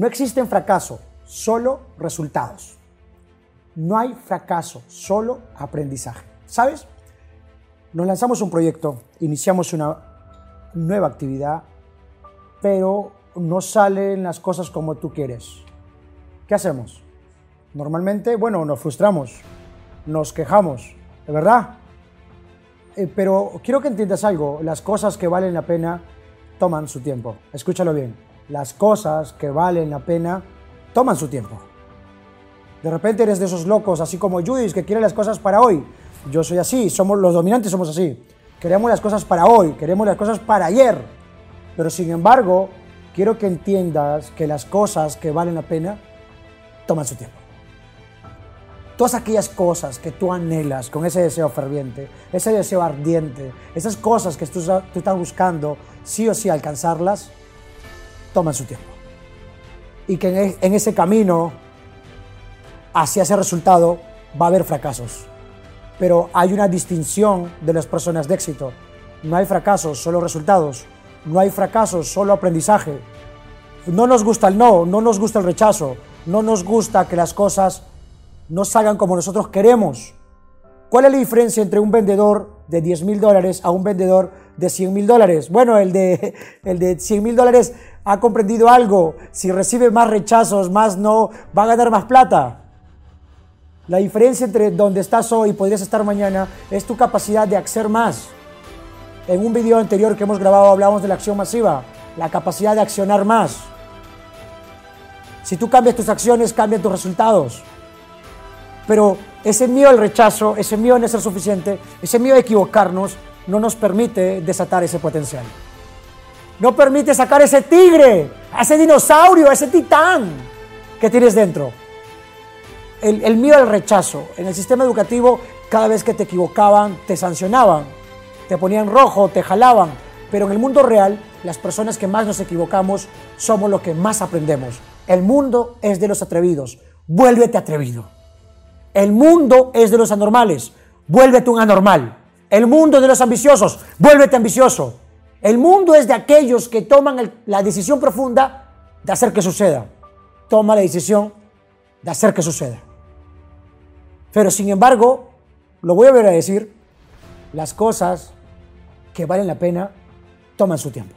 No existen fracaso, solo resultados. No hay fracaso, solo aprendizaje. ¿Sabes? Nos lanzamos un proyecto, iniciamos una nueva actividad, pero no salen las cosas como tú quieres. ¿Qué hacemos? Normalmente, bueno, nos frustramos, nos quejamos, ¿de verdad? Eh, pero quiero que entiendas algo, las cosas que valen la pena toman su tiempo. Escúchalo bien, las cosas que valen la pena toman su tiempo. De repente eres de esos locos, así como Judith, que quiere las cosas para hoy. Yo soy así, somos los dominantes somos así. Queremos las cosas para hoy, queremos las cosas para ayer. Pero sin embargo, quiero que entiendas que las cosas que valen la pena toman su tiempo. Todas aquellas cosas que tú anhelas con ese deseo ferviente, ese deseo ardiente, esas cosas que tú, tú estás buscando, sí o sí alcanzarlas, toman su tiempo. Y que en ese camino hacia ese resultado va a haber fracasos. Pero hay una distinción de las personas de éxito. No hay fracasos, solo resultados. No hay fracasos, solo aprendizaje. No nos gusta el no, no nos gusta el rechazo, no nos gusta que las cosas no salgan como nosotros queremos. ¿Cuál es la diferencia entre un vendedor de 10 mil dólares a un vendedor de 100 mil dólares? Bueno, el de, el de 100 mil dólares ha comprendido algo. Si recibe más rechazos, más no, va a ganar más plata. La diferencia entre donde estás hoy y podrías estar mañana es tu capacidad de hacer más. En un video anterior que hemos grabado hablamos de la acción masiva, la capacidad de accionar más. Si tú cambias tus acciones, cambian tus resultados. Pero ese miedo al rechazo, ese miedo a no ser suficiente, ese miedo a equivocarnos, no nos permite desatar ese potencial. No permite sacar ese tigre, ese dinosaurio, ese titán que tienes dentro. El, el, miedo al rechazo. En el sistema educativo, cada vez que te equivocaban, te sancionaban, te ponían rojo, te jalaban. Pero en el mundo real, las personas que más nos equivocamos somos los que más aprendemos. El mundo es de los atrevidos. Vuélvete atrevido. El mundo es de los anormales, vuélvete un anormal. El mundo de los ambiciosos, vuélvete ambicioso. El mundo es de aquellos que toman la decisión profunda de hacer que suceda. Toma la decisión de hacer que suceda. Pero sin embargo, lo voy a volver a decir, las cosas que valen la pena toman su tiempo.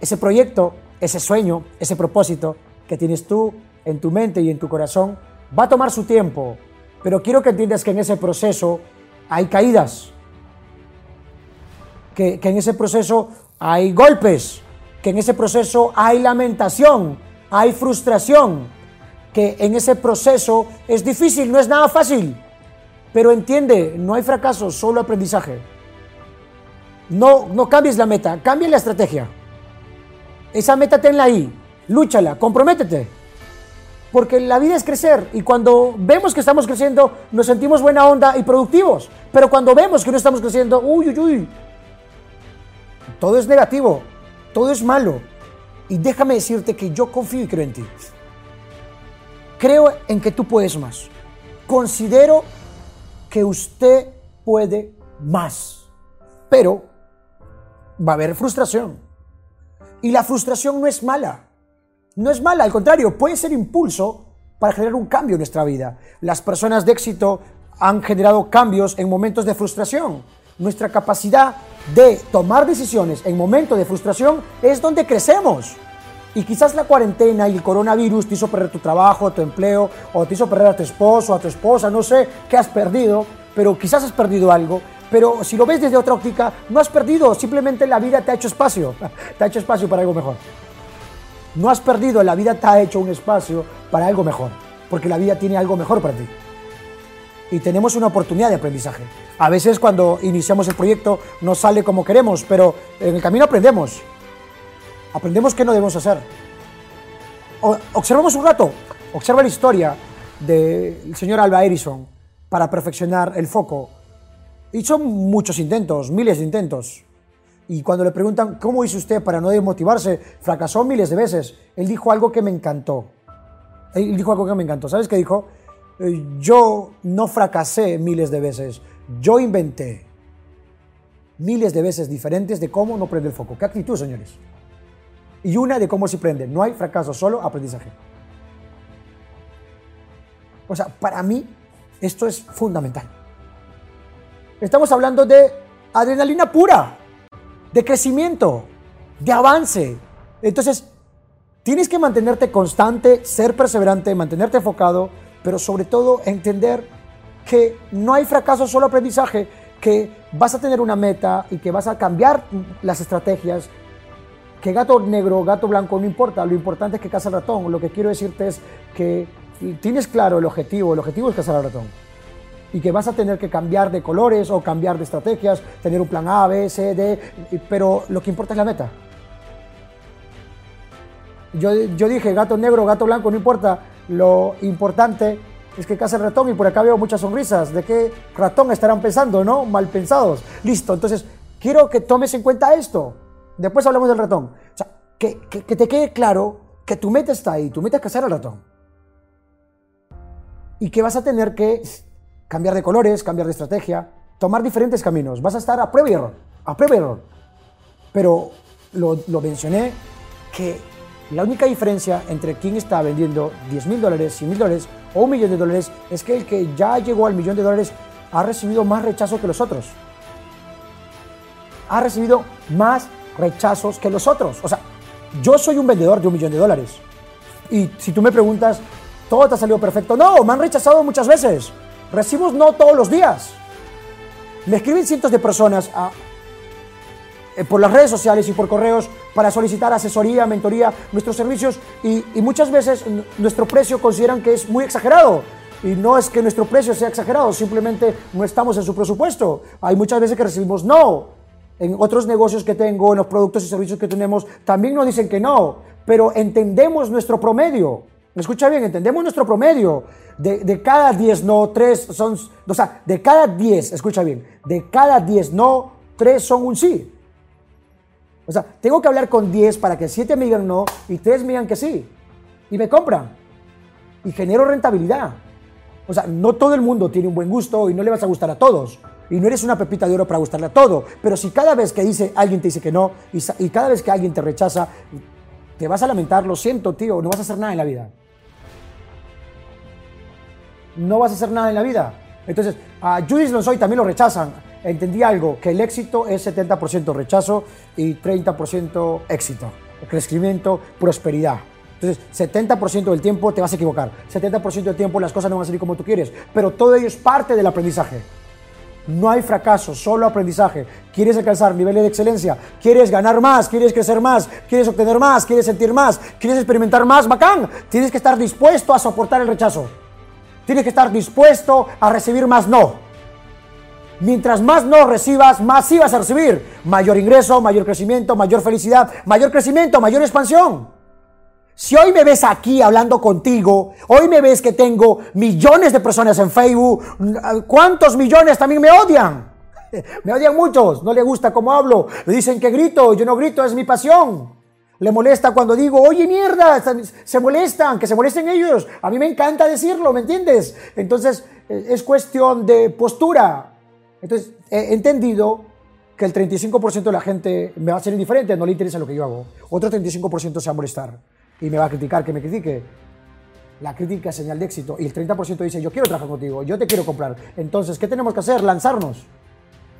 Ese proyecto, ese sueño, ese propósito que tienes tú en tu mente y en tu corazón, Va a tomar su tiempo, pero quiero que entiendas que en ese proceso hay caídas, que, en ese proceso hay golpes, que en ese proceso hay lamentación, hay frustración, que en ese proceso es difícil, no es nada fácil. Pero entiende, no hay fracaso, solo aprendizaje. No, no cambies la meta, cambia la estrategia. Esa meta tenla ahí, lúchala, comprométete. Porque la vida es crecer y cuando vemos que estamos creciendo nos sentimos buena onda y productivos. Pero cuando vemos que no estamos creciendo, uy, uy, uy, todo es negativo, todo es malo. Y déjame decirte que yo confío y creo en ti. Creo en que tú puedes más. Considero que usted puede más. Pero va a haber frustración. Y la frustración no es mala no es mala, al contrario, puede ser impulso para generar un cambio en nuestra vida. Las personas de éxito han generado cambios en momentos de frustración. Nuestra capacidad de tomar decisiones en momentos de frustración es donde crecemos. Y quizás la cuarentena y el coronavirus te hizo perder tu trabajo, tu empleo, o te hizo perder a tu esposo, a tu esposa, no sé qué has perdido, pero quizás has perdido algo. Pero si lo ves desde otra óptica, no has perdido, simplemente la vida te ha hecho espacio, te ha hecho espacio para algo mejor. No has perdido, la vida te ha hecho un espacio para algo mejor, porque la vida tiene algo mejor para ti. Y tenemos una oportunidad de aprendizaje. A veces cuando iniciamos el proyecto no sale como queremos, pero en el camino aprendemos. Aprendemos qué no debemos hacer. observamos un rato, observa la historia del señor Alba Edison para perfeccionar el foco. Son muchos intentos, miles de intentos. Y cuando le preguntan, ¿cómo hizo usted para no desmotivarse? Fracasó miles de veces. Él dijo algo que me encantó. Él dijo algo que me encantó. ¿Sabes qué dijo? Eh, yo no fracasé miles de veces. Yo inventé miles de veces diferentes de cómo no prender el foco. ¿Qué actitud, señores? y una de cómo se aprende. No hay fracaso, solo aprendizaje. O sea, para mí esto es fundamental. Estamos hablando de adrenalina pura, de crecimiento, de avance. Entonces, tienes que mantenerte constante, ser perseverante, mantenerte enfocado, pero sobre todo entender que no hay fracaso, solo aprendizaje, que vas a tener una meta y que vas a cambiar las estrategias, que gato negro, gato blanco, no importa, lo importante es que caza el ratón. Lo que quiero decirte es que tienes claro el objetivo, el objetivo es cazar al ratón. Y que vas a tener que cambiar de colores o cambiar de estrategias, tener un plan A, B, C, D, pero lo que importa es la meta. Yo, yo dije gato negro, gato blanco, no importa, lo importante es que caza el ratón y por acá veo muchas sonrisas. ¿De qué ratón estarán pensando, no? Mal pensados. Listo, entonces quiero que tomes en cuenta esto. Después hablamos del ratón. O sea, que, te quede claro que tu meta está ahí, tu meta es cazar al ratón. Y que vas a tener que cambiar de colores, cambiar de estrategia, tomar diferentes caminos. Vas a estar a prueba y error, a prueba y error. Pero lo, lo mencioné que la única diferencia entre quien está vendiendo 10 mil dólares, 100 mil dólares o un millón de dólares es que el que ya llegó al millón de dólares ha recibido más rechazo que los otros. Ha recibido más rechazos que los otros. O sea, yo soy un vendedor de un millón de dólares. Y si tú me preguntas, ¿todo te ha salido perfecto? No, me han rechazado muchas veces. Recibos no todos los días. Me escriben cientos de personas eh, por las redes sociales y por correos para solicitar asesoría, mentoría, nuestros servicios y, y muchas veces nuestro precio consideran que es muy exagerado. Y no es que nuestro precio sea exagerado, simplemente no estamos en su presupuesto. Hay muchas veces que recibimos no en otros negocios que tengo, en los productos y servicios que tenemos, también nos dicen que no, pero entendemos nuestro promedio. ¿Me escucha bien? Entendemos nuestro promedio. De, de cada 10 no, 3 son, o sea, de cada 10, escucha bien, de cada 10 no, 3 son un sí. O sea, tengo que hablar con 10 para que 7 me digan no y 3 me digan que sí. Y me compran. Y genero rentabilidad. O sea, no todo el mundo tiene un buen gusto y no le vas a gustar a todos y no eres una pepita de oro para gustarle a todo. Pero si cada vez que dice alguien te dice que no y, cada vez que alguien te rechaza, te vas a lamentar, lo siento, tío, no vas a hacer nada en la vida. No vas a hacer nada en la vida. Entonces, a Judith Lonsoy también lo rechazan. Entendí algo, que el éxito es 70% rechazo y 30% éxito, crecimiento, prosperidad. Entonces, 70% del tiempo te vas a equivocar, 70% del tiempo las cosas no van a salir como tú quieres, pero todo ello es parte del aprendizaje. No hay fracaso, solo aprendizaje. ¿Quieres alcanzar niveles de excelencia? ¿Quieres ganar más? ¿Quieres crecer más? ¿Quieres obtener más? ¿Quieres sentir más? ¿Quieres experimentar más? Bacán. Tienes que estar dispuesto a soportar el rechazo. Tienes que estar dispuesto a recibir más no. Mientras más no recibas, más sí vas a recibir. Mayor ingreso, mayor crecimiento, mayor felicidad, mayor crecimiento, mayor expansión. Si hoy me ves aquí hablando contigo, hoy me ves que tengo millones de personas en Facebook, ¿cuántos millones también me odian? Me odian muchos, no le gusta cómo hablo, le dicen que grito, yo no grito, es mi pasión. Le molesta cuando digo, oye mierda, se molestan, que se molesten ellos. A mí me encanta decirlo, ¿me entiendes? Entonces e, es cuestión de postura. Entonces he entendido que el 35% de la gente me va a ser indiferente, no le interesa lo que yo hago. Otro 35% se va a molestar y me va a criticar, que me critique. La crítica es señal de éxito. Y el 30% dice, yo quiero trabajar contigo, yo te quiero comprar. Entonces, ¿qué tenemos que hacer? Lanzarnos.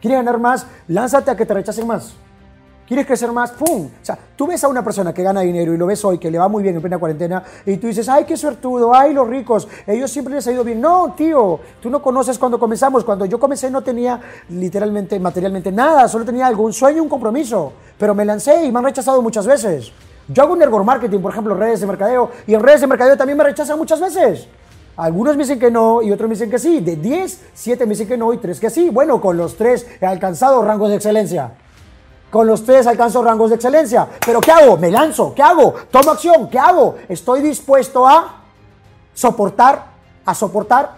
¿Quieres ganar más? Lánzate a que te rechacen más. ¿Quieres crecer más? ¡Pum! O sea, tú ves a una persona que gana dinero y lo ves hoy, que le va muy bien en plena cuarentena, y tú dices, ¡ay, qué suertudo! ¡Ay, los ricos! Ellos siempre les ha ido bien. No, tío, tú no conoces cuando comenzamos. Cuando yo comencé no tenía literalmente, materialmente nada, solo tenía algún sueño, un compromiso. Pero me lancé y me han rechazado muchas veces. Yo hago network marketing, por ejemplo, redes de mercadeo, y en redes de mercadeo también me rechazan muchas veces. Algunos me dicen que no y otros me dicen que sí. De 10, 7 me dicen que no y 3 que sí. Bueno, con los 3 he alcanzado rangos de excelencia. Con los 3 alcanzo rangos de excelencia. Pero ¿qué hago? Me lanzo. ¿Qué hago? Tomo acción. ¿Qué hago? Estoy dispuesto a soportar, a soportar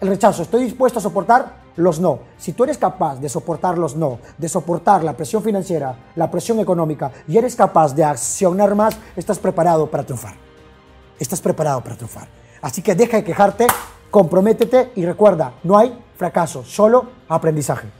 el rechazo. Estoy dispuesto a soportar los no. Si tú eres capaz de soportar los no, de soportar la presión financiera, la presión económica y eres capaz de accionar más, estás preparado para triunfar. Estás preparado para triunfar. Así que deja de quejarte, comprométete y recuerda, no hay fracaso, solo aprendizaje.